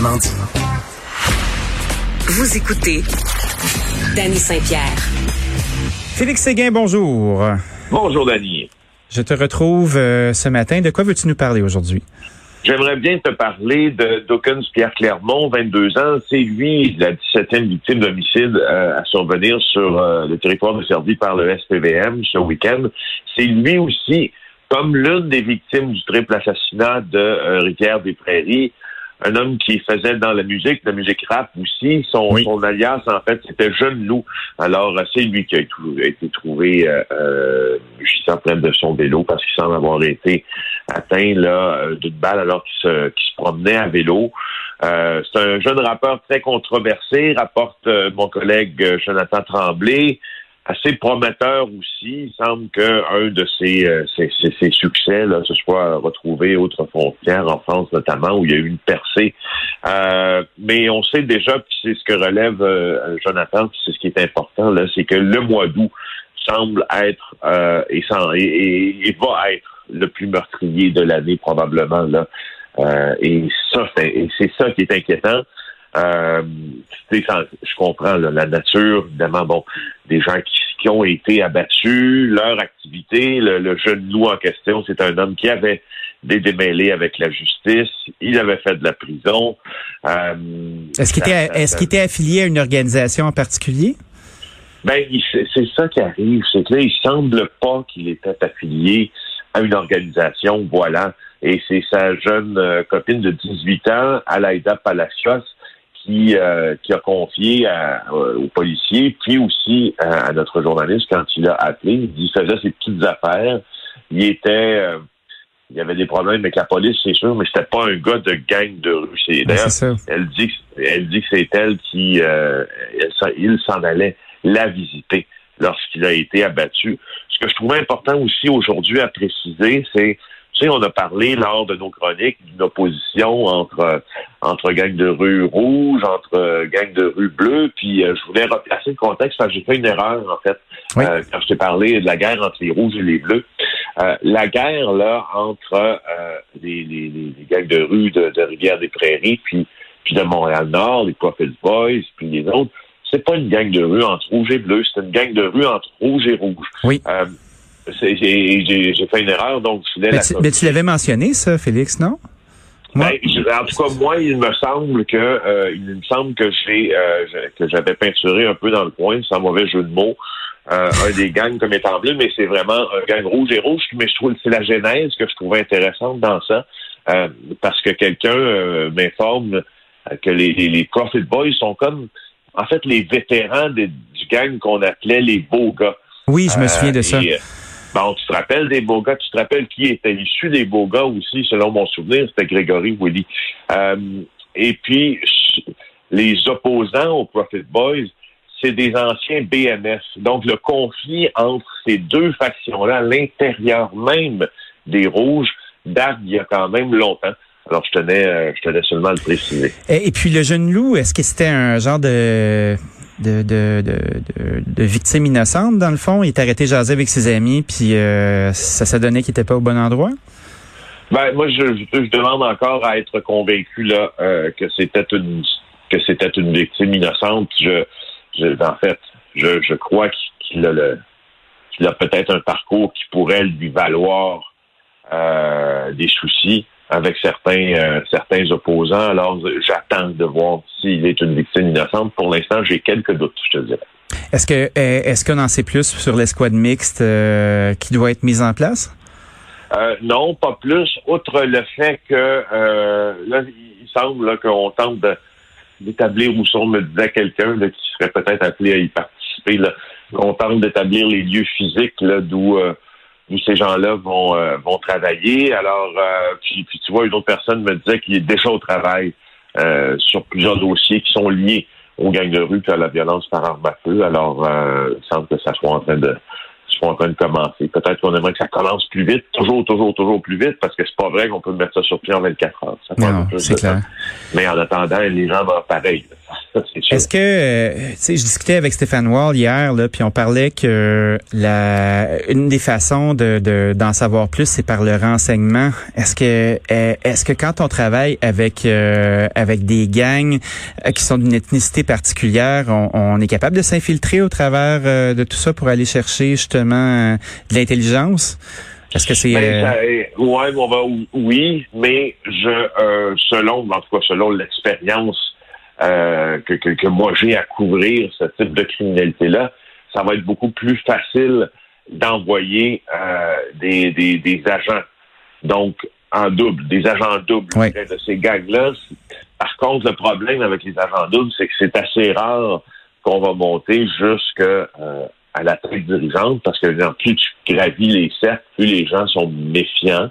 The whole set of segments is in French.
Autrement dit. Vous écoutez Danny Saint-Pierre. Félix Séguin, bonjour. Bonjour, Dany. Je te retrouve euh, ce matin. De quoi veux-tu nous parler aujourd'hui? J'aimerais bien te parler de Dawkins Pierre Clermont, 22 ans. C'est lui la 17e victime d'homicide euh, à survenir sur euh, le territoire desservi par le SPVM ce week-end. C'est lui aussi, comme l'une des victimes du triple assassinat de Rivière des Prairies, un homme qui faisait dans la musique, la musique rap aussi. Son, son alias, en fait, c'était Jeune Loup. Alors, c'est lui qui a été trouvé euh, euh, juste en train de son vélo parce qu'il semble avoir été atteint là euh, d'une balle alors qu'il se, se promenait à vélo. Euh, c'est un jeune rappeur très controversé, rapporte mon collègue Jonathan Tremblay assez prometteur aussi. Il semble qu'un de ses, euh, succès là, se soit retrouvé autre frontière, en France notamment, où il y a eu une percée. Euh, mais on sait déjà, puis c'est ce que relève euh, Jonathan, puis c'est ce qui est important, là, c'est que le mois d'août semble être et, et, va être le plus meurtrier de l'année probablement. Là. et ça, c'est ça qui est inquiétant. Euh, je comprends la nature, évidemment, bon, des gens qui, qui ont été abattus, leur activité, le, jeune loup en question, c'est un homme qui avait des démêlés avec la justice, il avait fait de la prison. Euh, est-ce qu'il était, est-ce qu'il était affilié à une organisation en particulier? Ben, c'est ça qui arrive, c'est que là, il semble pas qu'il était affilié à une organisation, voilà. Et c'est sa jeune euh, copine de 18 ans, Alaïda Palacios, qui, euh, qui a confié aux policiers, puis aussi à, notre journaliste quand il a appelé. Il faisait ses petites affaires. Il était euh, il y avait des problèmes avec la police, c'est sûr, mais c'était pas un gars de gang de rue. D'ailleurs, elle dit elle dit que c'est elle qui euh, il s'en allait la visiter lorsqu'il a été abattu. Ce que je trouvais important aussi aujourd'hui à préciser, c'est on a parlé lors de nos chroniques d'une opposition entre entre gang de rue rouge, entre gang de rue bleue, puis euh, je voulais replacer le contexte parce que j'ai fait une erreur en fait euh, quand je t'ai parlé de la guerre entre les rouges et les bleus. Euh, la guerre là entre les, les, les, gangs de rue de, Rivière-des-Prairies puis puis de Montréal-Nord, les Profit Boys, puis les autres, c'est pas une gang de rue entre rouge et bleu, c'est une gang de rue entre rouge et rouge. Oui j'ai fait une erreur, donc je mais, tu, mais tu l'avais mentionné, ça, Félix, non? Ben, en tout cas, moi, il me semble que euh, il me semble que j'ai euh, que j'avais peinturé un peu dans le coin, sans mauvais jeu de mots, euh, un des gangs comme étant bleu, mais c'est vraiment un gang rouge et rouge. Mais je trouve c'est la genèse que je trouvais intéressante dans ça, parce que quelqu'un m'informe que les, les, Profit Boys sont comme en fait les vétérans du gang qu'on appelait les beaux gars. Oui, je me souviens de ça. Bon, tu te rappelles des beaux gars, tu te rappelles qui était issu des beaux gars aussi, selon mon souvenir, c'était Grégory Willy. Euh, et puis, les opposants aux Profit Boys, c'est des anciens BMS. Donc, le conflit entre ces deux factions-là, l'intérieur même des Rouges, date d'il y a quand même longtemps. Alors, je tenais, euh, je tenais seulement à le préciser. Et, puis, le jeune loup, est-ce que c'était un genre de de, de, de, victimes innocentes, dans le fond. Il est arrêté jaser avec ses amis, puis euh, ça s'est donné qu'il était pas au bon endroit? Ben, moi, je, je, demande encore à être convaincu là euh, que c'était une que c'était une victime innocente. Je, en fait, je, je crois qu'il a le a peut-être un parcours qui pourrait lui valoir euh, des soucis avec certains euh, certains opposants. Alors, j'attends de voir s'il est une victime innocente. Pour l'instant, j'ai quelques doutes, je te dirais. Est-ce que euh, est-ce qu'on en sait plus sur l'escouade mixte euh, qui doit être mise en place? non, pas plus. Outre le fait que là, il semble qu'on tente d'établir, ou on me disait quelqu'un qui serait peut-être appelé à y participer, qu'on tente d'établir les lieux physiques d'où où ces gens-là vont euh, vont travailler. Alors, euh, puis, puis, tu vois, une autre personne me disait qu'il est déjà au travail euh, sur plusieurs dossiers qui sont liés aux gangs de rue et à la violence par arme à feu. Alors, il semble que ça soit en train de soit en train de commencer. Peut-être qu'on aimerait que ça commence plus vite, toujours, toujours, toujours plus vite, parce que c'est pas vrai qu'on peut mettre ça sur pied en 24 heures. non, c'est clair. Mais en attendant, les gens vont pareil. Est-ce que, euh, tu sais, je discutais avec Stéphane Wall hier, là, puis on parlait que la une des façons de d'en savoir plus, c'est par le renseignement. Est-ce que euh, est-ce que quand on travaille avec euh, avec des gangs qui sont d'une ethnicité particulière, on, est capable de s'infiltrer au travers de tout ça pour aller chercher justement de l'intelligence? Est-ce que c'est ben, ouais, on va, oui, mais je selon en tout cas selon l'expérience euh, que, que, moi j'ai à couvrir ce type de criminalité-là, ça va être beaucoup plus facile d'envoyer euh, des, des, des, agents, donc en double, des agents doubles de ces gangs-là. Par contre, le problème avec les agents doubles, c'est que c'est assez rare qu'on va monter jusque euh, à la tête dirigeante, parce que plus tu gravis les cercles, plus les gens sont méfiants.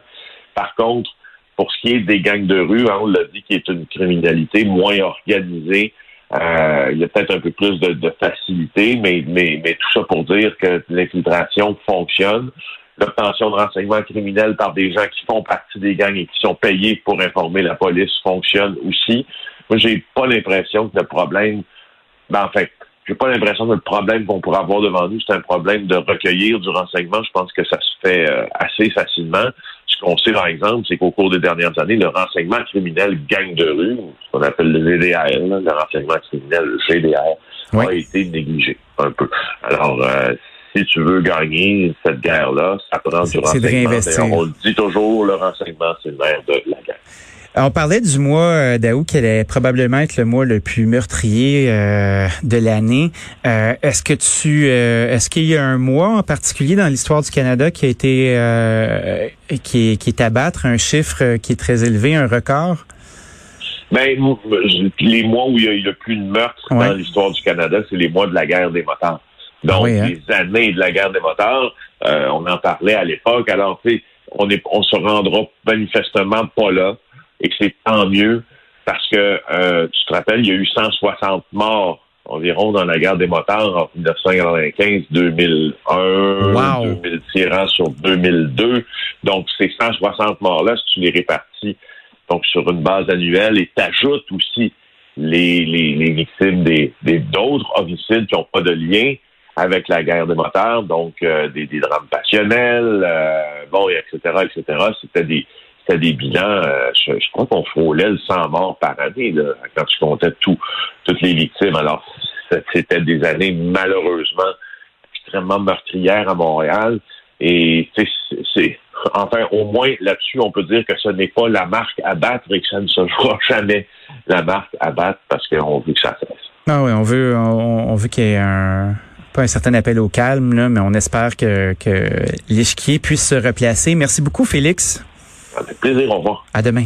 Par contre, pour ce qui est des gangs de rue, hein, on l'a dit, qui est une criminalité moins organisée. Euh, il y a peut-être un peu plus de, facilité, mais, mais, mais tout ça pour dire que l'infiltration fonctionne. L'obtention de renseignements criminels par des gens qui font partie des gangs et qui sont payés pour informer la police fonctionne aussi. Moi, j'ai pas l'impression que le problème, ben, en fait, j'ai pas l'impression que le problème qu'on pourrait avoir devant nous, c'est un problème de recueillir du renseignement. Je pense que ça se fait euh, assez facilement. Ce qu'on sait, par exemple, c'est qu'au cours des dernières années, le renseignement criminel gang de rue, ce qu'on appelle le GDR, le renseignement criminel GDR, a été négligé un peu. Alors, euh, si tu veux gagner cette guerre-là, ça prend du renseignement. On le dit toujours, le renseignement, c'est le de la guerre. On parlait du mois euh, d'août qui allait probablement être le mois le plus meurtrier euh, de l'année. Euh, est-ce que tu est-ce qu'il y a un mois en particulier dans l'histoire du Canada qui a été qui, est, qui est à battre, un chiffre qui est très élevé, un record? Ben, les mois où il y a eu le plus de meurtres dans l'histoire du Canada, c'est les mois de la guerre des motards. Donc, hein? les années de la guerre des motards, on en parlait à l'époque. Alors, tu sais, on est, on se rendra manifestement pas là et que c'est tant mieux parce que euh, tu te rappelles, il y a eu 160 morts environ dans la guerre des motards en 1995, 2001, wow. 2000 tirant sur 2002. Donc, ces 160 morts-là, si tu les répartis donc sur une base annuelle et t'ajoutes aussi les, les, les, victimes des d'autres homicides qui n'ont pas de lien avec la guerre des motards, donc euh, des, des, drames passionnels, euh, bon, etc., etc. C'était des des bilans, euh, je, crois qu'on frôlait le 100 morts par année là, quand tu comptais tout, toutes les victimes. Alors, c'était des années malheureusement extrêmement meurtrières à Montréal. Et c'est enfin au moins là-dessus, on peut dire que ce n'est pas la marque à battre et que ça ne se fera jamais la marque à battre parce qu'on veut que ça cesse. Ah oui, on veut on, veut qu'il y ait un pas un certain appel au calme, là, mais on espère que, que puisse se replacer. Merci beaucoup, Félix. Avec plaisir. Au revoir. À demain.